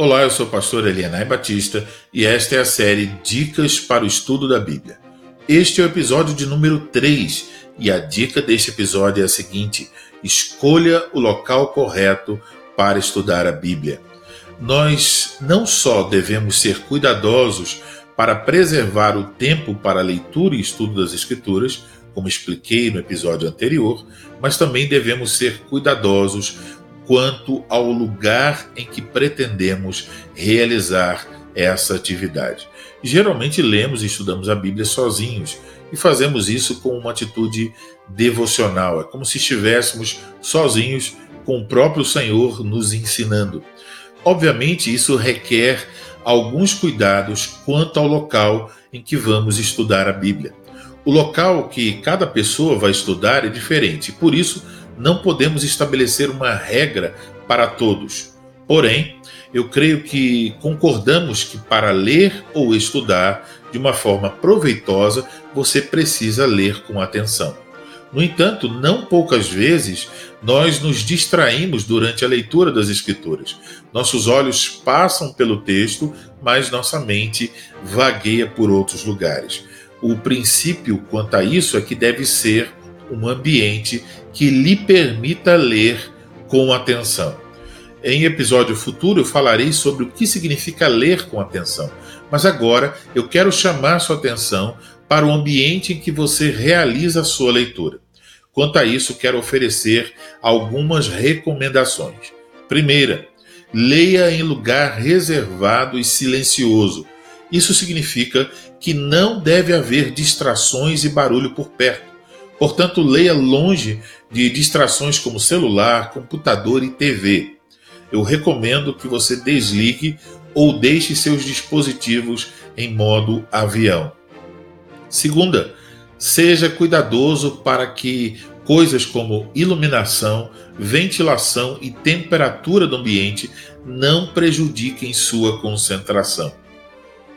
Olá, eu sou o pastor Elianai Batista e esta é a série Dicas para o Estudo da Bíblia. Este é o episódio de número 3 e a dica deste episódio é a seguinte: escolha o local correto para estudar a Bíblia. Nós não só devemos ser cuidadosos para preservar o tempo para a leitura e estudo das Escrituras, como expliquei no episódio anterior, mas também devemos ser cuidadosos quanto ao lugar em que pretendemos realizar essa atividade. Geralmente lemos e estudamos a Bíblia sozinhos e fazemos isso com uma atitude devocional, é como se estivéssemos sozinhos com o próprio Senhor nos ensinando. Obviamente, isso requer alguns cuidados quanto ao local em que vamos estudar a Bíblia. O local que cada pessoa vai estudar é diferente, por isso não podemos estabelecer uma regra para todos. Porém, eu creio que concordamos que para ler ou estudar de uma forma proveitosa, você precisa ler com atenção. No entanto, não poucas vezes nós nos distraímos durante a leitura das Escrituras. Nossos olhos passam pelo texto, mas nossa mente vagueia por outros lugares. O princípio quanto a isso é que deve ser um ambiente que lhe permita ler com atenção. Em episódio futuro eu falarei sobre o que significa ler com atenção, mas agora eu quero chamar sua atenção para o ambiente em que você realiza a sua leitura. Quanto a isso, quero oferecer algumas recomendações. Primeira, leia em lugar reservado e silencioso. Isso significa que não deve haver distrações e barulho por perto. Portanto, leia longe de distrações como celular, computador e TV. Eu recomendo que você desligue ou deixe seus dispositivos em modo avião. Segunda, seja cuidadoso para que coisas como iluminação, ventilação e temperatura do ambiente não prejudiquem sua concentração.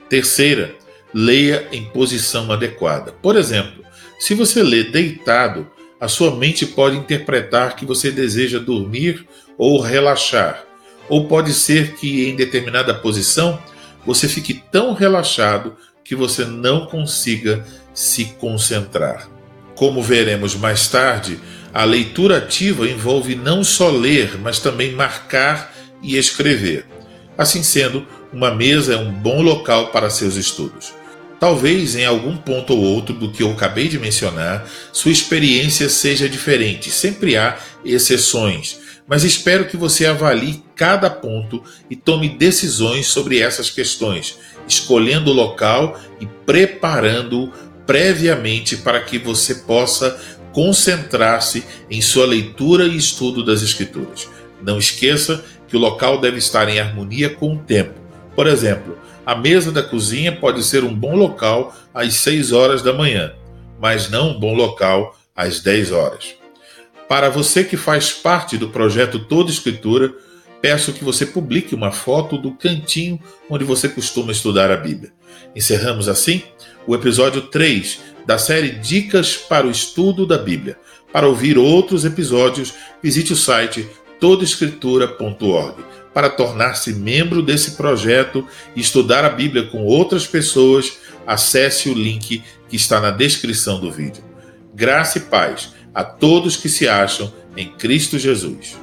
Terceira, leia em posição adequada. Por exemplo, se você lê deitado, a sua mente pode interpretar que você deseja dormir ou relaxar. Ou pode ser que em determinada posição você fique tão relaxado que você não consiga se concentrar. Como veremos mais tarde, a leitura ativa envolve não só ler, mas também marcar e escrever. Assim sendo, uma mesa é um bom local para seus estudos. Talvez em algum ponto ou outro do que eu acabei de mencionar, sua experiência seja diferente, sempre há exceções, mas espero que você avalie cada ponto e tome decisões sobre essas questões, escolhendo o local e preparando-o previamente para que você possa concentrar-se em sua leitura e estudo das Escrituras. Não esqueça que o local deve estar em harmonia com o tempo. Por exemplo, a mesa da cozinha pode ser um bom local às 6 horas da manhã, mas não um bom local às 10 horas. Para você que faz parte do projeto Toda Escritura, peço que você publique uma foto do cantinho onde você costuma estudar a Bíblia. Encerramos assim o episódio 3 da série Dicas para o Estudo da Bíblia. Para ouvir outros episódios, visite o site todaescritura.org para tornar-se membro desse projeto e estudar a Bíblia com outras pessoas, acesse o link que está na descrição do vídeo. Graça e paz a todos que se acham em Cristo Jesus.